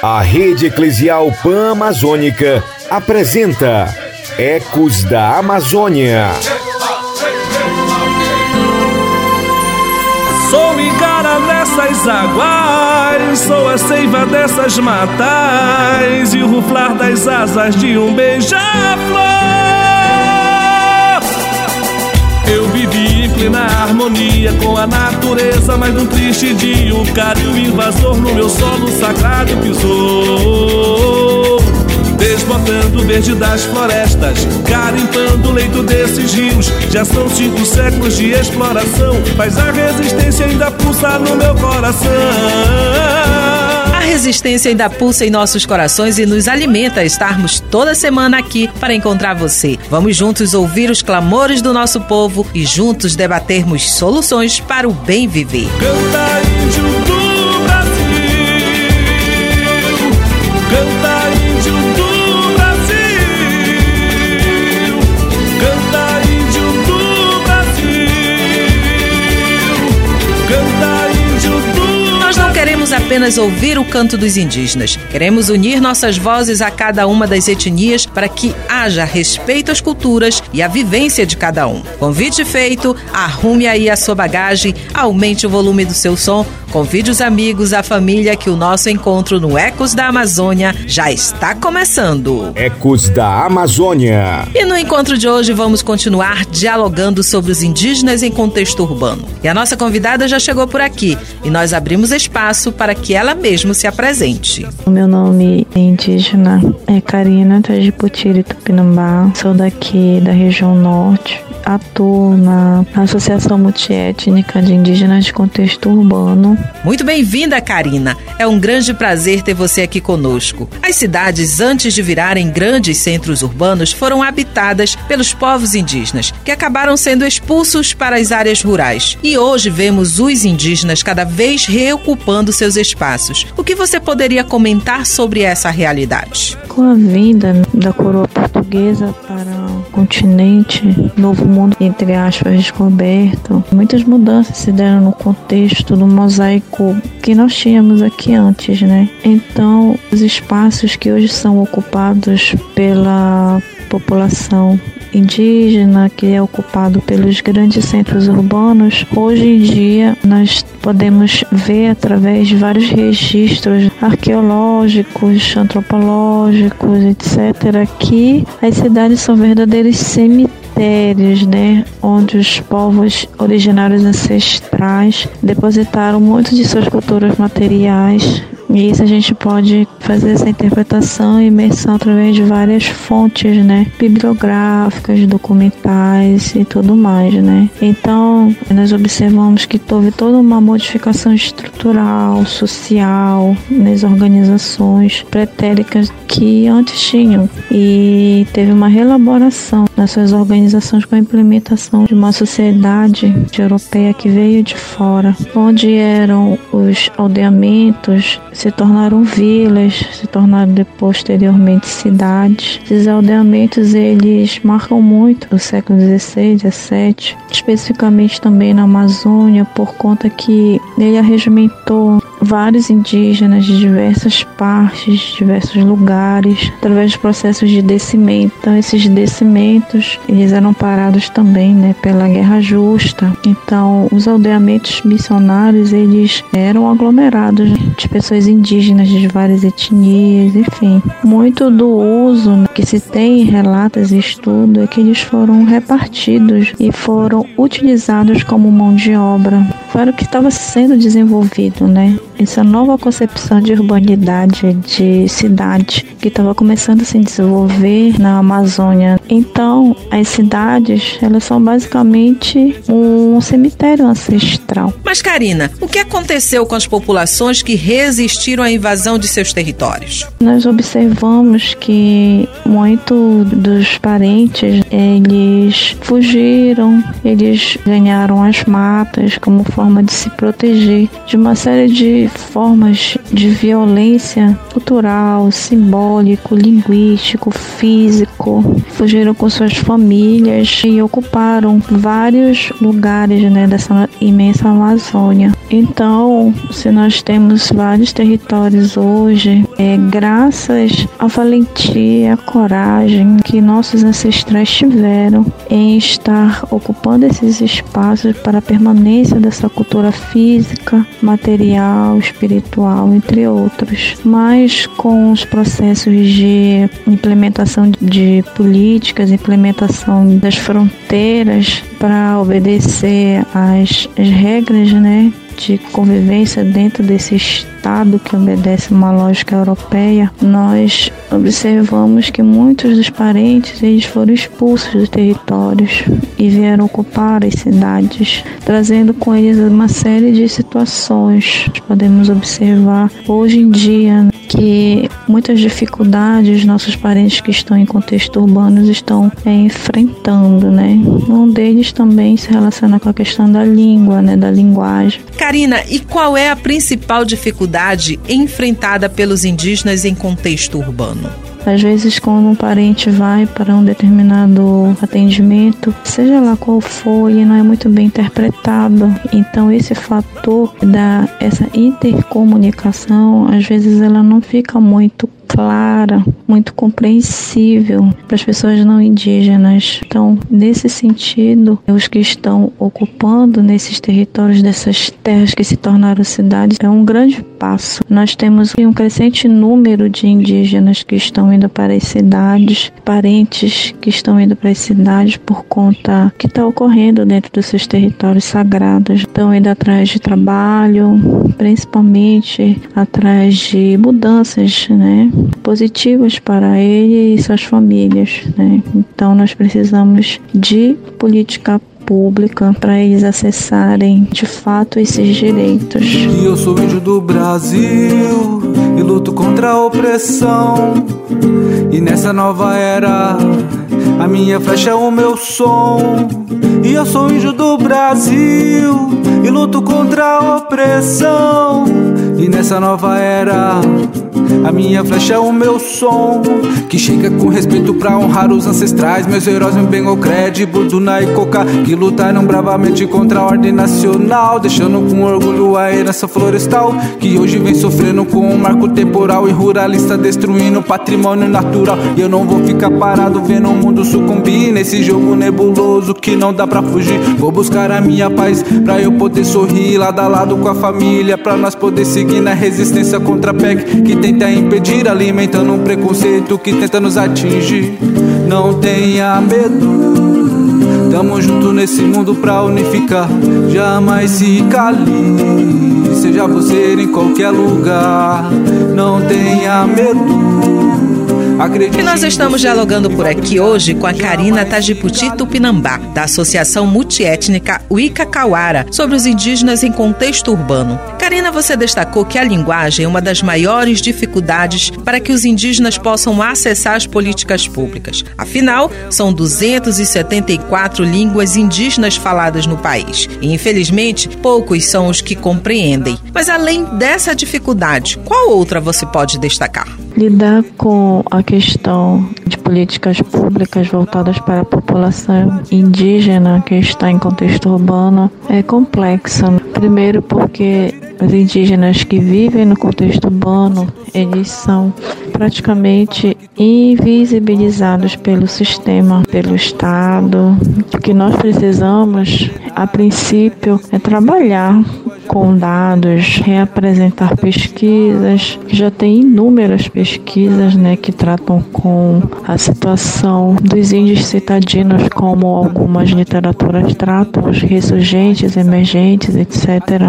A Rede Eclesial Pan-Amazônica apresenta Ecos da Amazônia. Sou Igara dessas águas, sou a seiva dessas matas e o ruflar das asas de um beija-flor. Eu vivi em plena harmonia com a natureza, mas num triste dia o cara e o invasor no meu solo sagrado pisou. Desbotando o verde das florestas, carimpando o leito desses rios. Já são cinco séculos de exploração, mas a resistência ainda pulsa no meu coração. A resistência ainda pulsa em nossos corações e nos alimenta a estarmos toda semana aqui para encontrar você. Vamos juntos ouvir os clamores do nosso povo e juntos debatermos soluções para o bem viver. Canta índio do Brasil, canta índio do Brasil, canta índio do Brasil, canta queremos apenas ouvir o canto dos indígenas, queremos unir nossas vozes a cada uma das etnias para que haja respeito às culturas e à vivência de cada um. Convite feito, arrume aí a sua bagagem, aumente o volume do seu som, convide os amigos, a família que o nosso encontro no Ecos da Amazônia já está começando. Ecos da Amazônia. E no encontro de hoje vamos continuar dialogando sobre os indígenas em contexto urbano. E a nossa convidada já chegou por aqui e nós abrimos espaço para que ela mesma se apresente. O meu nome é indígena é Karina Tajiputiri Tupinambá. Sou daqui da região norte. Atuo na Associação Multiétnica de Indígenas de Contexto Urbano. Muito bem-vinda, Karina. É um grande prazer ter você aqui conosco. As cidades, antes de virarem grandes centros urbanos, foram habitadas pelos povos indígenas, que acabaram sendo expulsos para as áreas rurais. E hoje vemos os indígenas cada vez reocupando seus espaços. O que você poderia comentar sobre essa realidade? Com a vinda da coroa portuguesa para o continente, novo mundo, entre aspas, descoberto, muitas mudanças se deram no contexto do mosaico que nós tínhamos aqui antes, né? Então, os espaços que hoje são ocupados pela população indígena que é ocupado pelos grandes centros urbanos, hoje em dia nós podemos ver através de vários registros arqueológicos, antropológicos, etc., que as cidades são verdadeiros cemitérios, né, onde os povos originários ancestrais depositaram muitas de suas culturas materiais e isso a gente pode fazer essa interpretação e imersão através de várias fontes, né? Bibliográficas, documentais e tudo mais, né? Então, nós observamos que houve toda uma modificação estrutural, social, nas organizações pretéricas que antes tinham. E teve uma reelaboração nas suas organizações com a implementação de uma sociedade europeia que veio de fora, onde eram os aldeamentos se tornaram vilas, se tornaram posteriormente cidades. Esses aldeamentos eles marcam muito o século XVI, XVII, especificamente também na Amazônia, por conta que ele arregimentou vários indígenas de diversas partes, de diversos lugares, através de processos de descimento. Então, esses descimentos, eles eram parados também, né, pela Guerra Justa. Então, os aldeamentos missionários, eles eram aglomerados de pessoas indígenas de várias etnias, enfim. Muito do uso que se tem em relatos e estudo é que eles foram repartidos e foram utilizados como mão de obra. Foi o que estava sendo desenvolvido, né? Essa nova concepção de urbanidade, de cidade, que estava começando a se desenvolver na Amazônia. Então, as cidades, elas são basicamente um cemitério ancestral. Mas, Karina, o que aconteceu com as populações que resistiram à invasão de seus territórios? Nós observamos que muito dos parentes, eles fugiram, eles ganharam as matas como forma de se proteger de uma série de formas de violência cultural, simbólico, linguístico, físico. Fugiram com suas famílias e ocuparam vários lugares né, dessa imensa Amazônia. Então, se nós temos vários territórios hoje, é graças à valentia, à coragem que nossos ancestrais tiveram em estar ocupando esses espaços para a permanência dessa cultura física, material, espiritual, entre outros. Mas com os processos de implementação de políticas, implementação das fronteiras para obedecer às, regras, né, de convivência dentro desse Estado que obedece uma lógica europeia, nós observamos que muitos dos parentes eles foram expulsos dos territórios e vieram ocupar as cidades, trazendo com eles uma série de situações. Podemos observar hoje em dia que muitas dificuldades nossos parentes que estão em contexto urbano estão é, enfrentando, né? Um deles também se relaciona com a questão da língua, né, da linguagem. Karina, e qual é a principal dificuldade enfrentada pelos indígenas em contexto urbano? Às vezes, quando um parente vai para um determinado atendimento, seja lá qual for, ele não é muito bem interpretado. Então, esse fator da essa intercomunicação, às vezes, ela não fica muito clara, muito compreensível para as pessoas não indígenas. Então, nesse sentido, os que estão ocupando nesses territórios dessas terras que se tornaram cidades é um grande passo. Nós temos um crescente número de indígenas que estão indo para as cidades, parentes que estão indo para as cidades por conta que está ocorrendo dentro dos seus territórios sagrados. Estão indo atrás de trabalho, principalmente atrás de mudanças, né? Positivas para ele e suas famílias. Né? Então, nós precisamos de política pública para eles acessarem de fato esses direitos. E eu sou índio do Brasil e luto contra a opressão. E nessa nova era, a minha flecha é o meu som. E eu sou índio do Brasil e luto contra a opressão. E nessa nova era, a minha flecha é o meu som Que chega com respeito pra honrar os ancestrais Meus heróis me bem o crédito, Burduna e Coca Que lutaram bravamente contra a ordem nacional Deixando com orgulho a herança florestal Que hoje vem sofrendo com um marco temporal E ruralista destruindo patrimônio natural E eu não vou ficar parado vendo o mundo sucumbir Nesse jogo nebuloso que não dá pra fugir Vou buscar a minha paz pra eu poder sorrir Lado a lado com a família Pra nós poder seguir na resistência contra a PEC Que tenta impedir, alimentando um preconceito que tenta nos atingir. Não tenha medo, tamo junto nesse mundo pra unificar. Jamais se cale, seja você em qualquer lugar. Não tenha medo. E nós estamos dialogando por aqui hoje com a Karina Tajiputi Tupinambá, da Associação Multiétnica Wika Kawara, sobre os indígenas em contexto urbano. Karina, você destacou que a linguagem é uma das maiores dificuldades para que os indígenas possam acessar as políticas públicas. Afinal, são 274 línguas indígenas faladas no país. E, infelizmente, poucos são os que compreendem. Mas além dessa dificuldade, qual outra você pode destacar? Lidar com a questão de políticas públicas voltadas para a população indígena que está em contexto urbano é complexa. Primeiro porque os indígenas que vivem no contexto urbano, eles são praticamente invisibilizados pelo sistema, pelo Estado. O que nós precisamos, a princípio, é trabalhar com dados, reapresentar pesquisas. Já tem inúmeras pesquisas né, que tratam com a situação dos índios citadinos, como algumas literaturas tratam, os ressurgentes, emergentes, etc.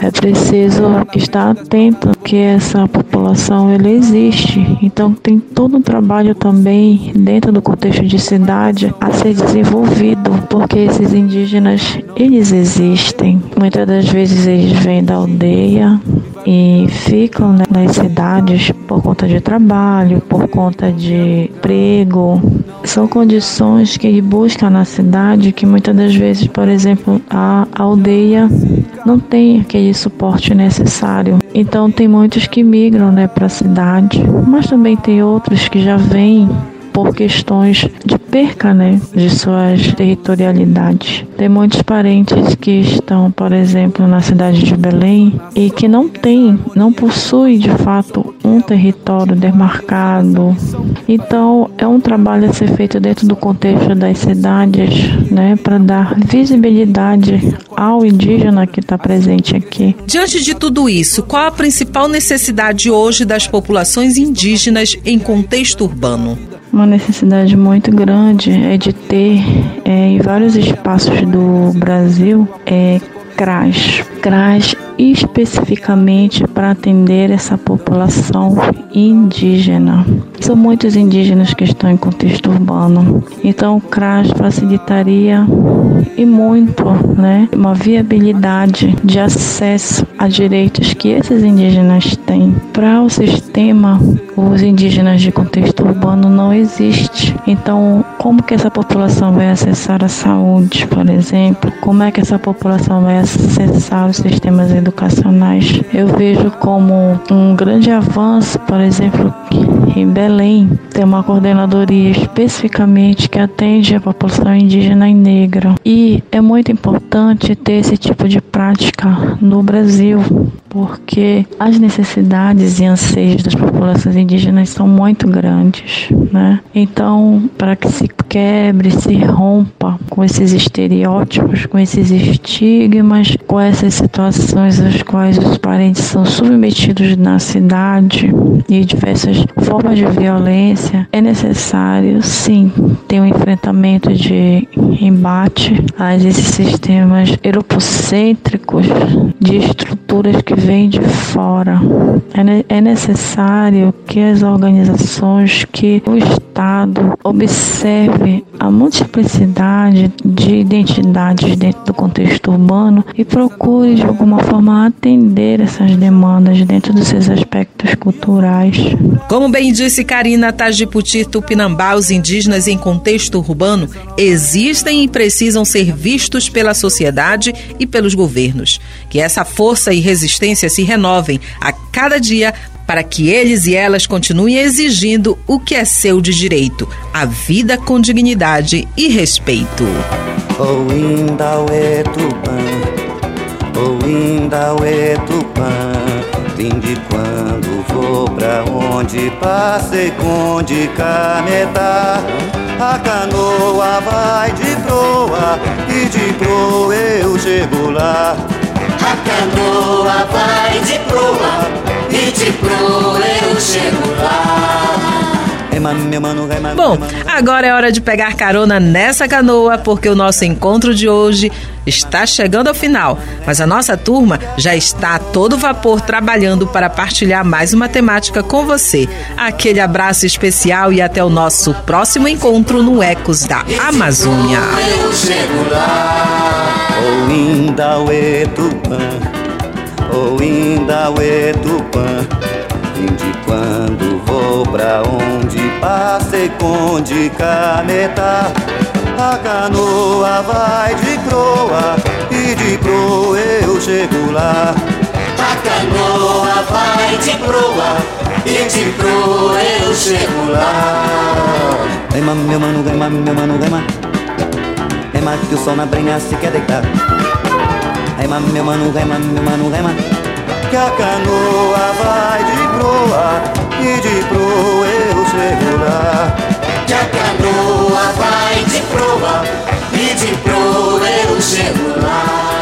É preciso estar atento que essa população ela existe. Então tem todo um trabalho também dentro do contexto de cidade a ser desenvolvido, porque esses indígenas eles existem. Muitas das vezes eles vêm da aldeia e ficam nas cidades por conta de trabalho, por conta de emprego. São condições que ele busca na cidade que muitas das vezes, por exemplo, a aldeia não tem aquele suporte necessário. Então tem muitos que migram né, para a cidade, mas também tem outros que já vêm por questões de perca né, de suas territorialidades. Tem muitos parentes que estão, por exemplo, na cidade de Belém e que não têm, não possuem de fato um território demarcado. Então, é um trabalho a ser feito dentro do contexto das cidades, né, para dar visibilidade ao indígena que está presente aqui. Diante de tudo isso, qual a principal necessidade hoje das populações indígenas em contexto urbano? Uma necessidade muito grande é de ter é, em vários espaços do Brasil é, CRAS. CRAS especificamente para atender essa população indígena. São muitos indígenas que estão em contexto urbano. Então o CRAS facilitaria e muito, né, uma viabilidade de acesso a direitos que esses indígenas têm. Para o sistema, os indígenas de contexto urbano não existe. Então, como que essa população vai acessar a saúde, por exemplo? Como é que essa população vai acessar os sistemas educacionais? Eu vejo como um grande avanço, por exemplo, em Belém tem uma coordenadoria especificamente que atende a população indígena e negra. E é muito importante ter esse tipo de prática no Brasil, porque as necessidades e anseios das populações indígenas são muito grandes, né? Então, para que se quebre, se rompa com esses estereótipos, com esses estigmas, com essas situações às quais os parentes são submetidos na cidade e diversas formas de violência, é necessário sim ter um enfrentamento de embate a esses sistemas europocêntricos de estruturas que vêm de fora. É, é necessário que as organizações, que o Estado observe a multiplicidade de identidades dentro do contexto urbano e procure de alguma forma atender essas demandas dentro dos seus aspectos culturais. Como bem disse Karina Tajiputi Tupinambá, os indígenas em contexto urbano existem e precisam ser vistos pela sociedade e pelos governos. Que essa força e resistência se renovem a cada dia para que eles e elas continuem exigindo o que é seu de direito, a vida com dignidade e respeito. de quando vou pra onde passei com de caneta. A canoa vai de proa e de proa eu chego lá. Canoa vai de proa e de proa eu chego lá. Bom, agora é hora de pegar carona nessa canoa, porque o nosso encontro de hoje está chegando ao final. Mas a nossa turma já está a todo vapor trabalhando para partilhar mais uma temática com você. Aquele abraço especial e até o nosso próximo encontro no Ecos da Amazônia. De quando vou pra onde passei com de caneta. A canoa vai de proa e de proa eu chego lá. A canoa vai de proa e de proa eu chego lá. Rema meu mano, rema meu mano, rema Que o sol na brenha se quer deitar Rema meu mano, rema meu mano, rema que a canoa vai de proa e de proa eu chego lá. Que a canoa vai de proa e de proa eu chego lá.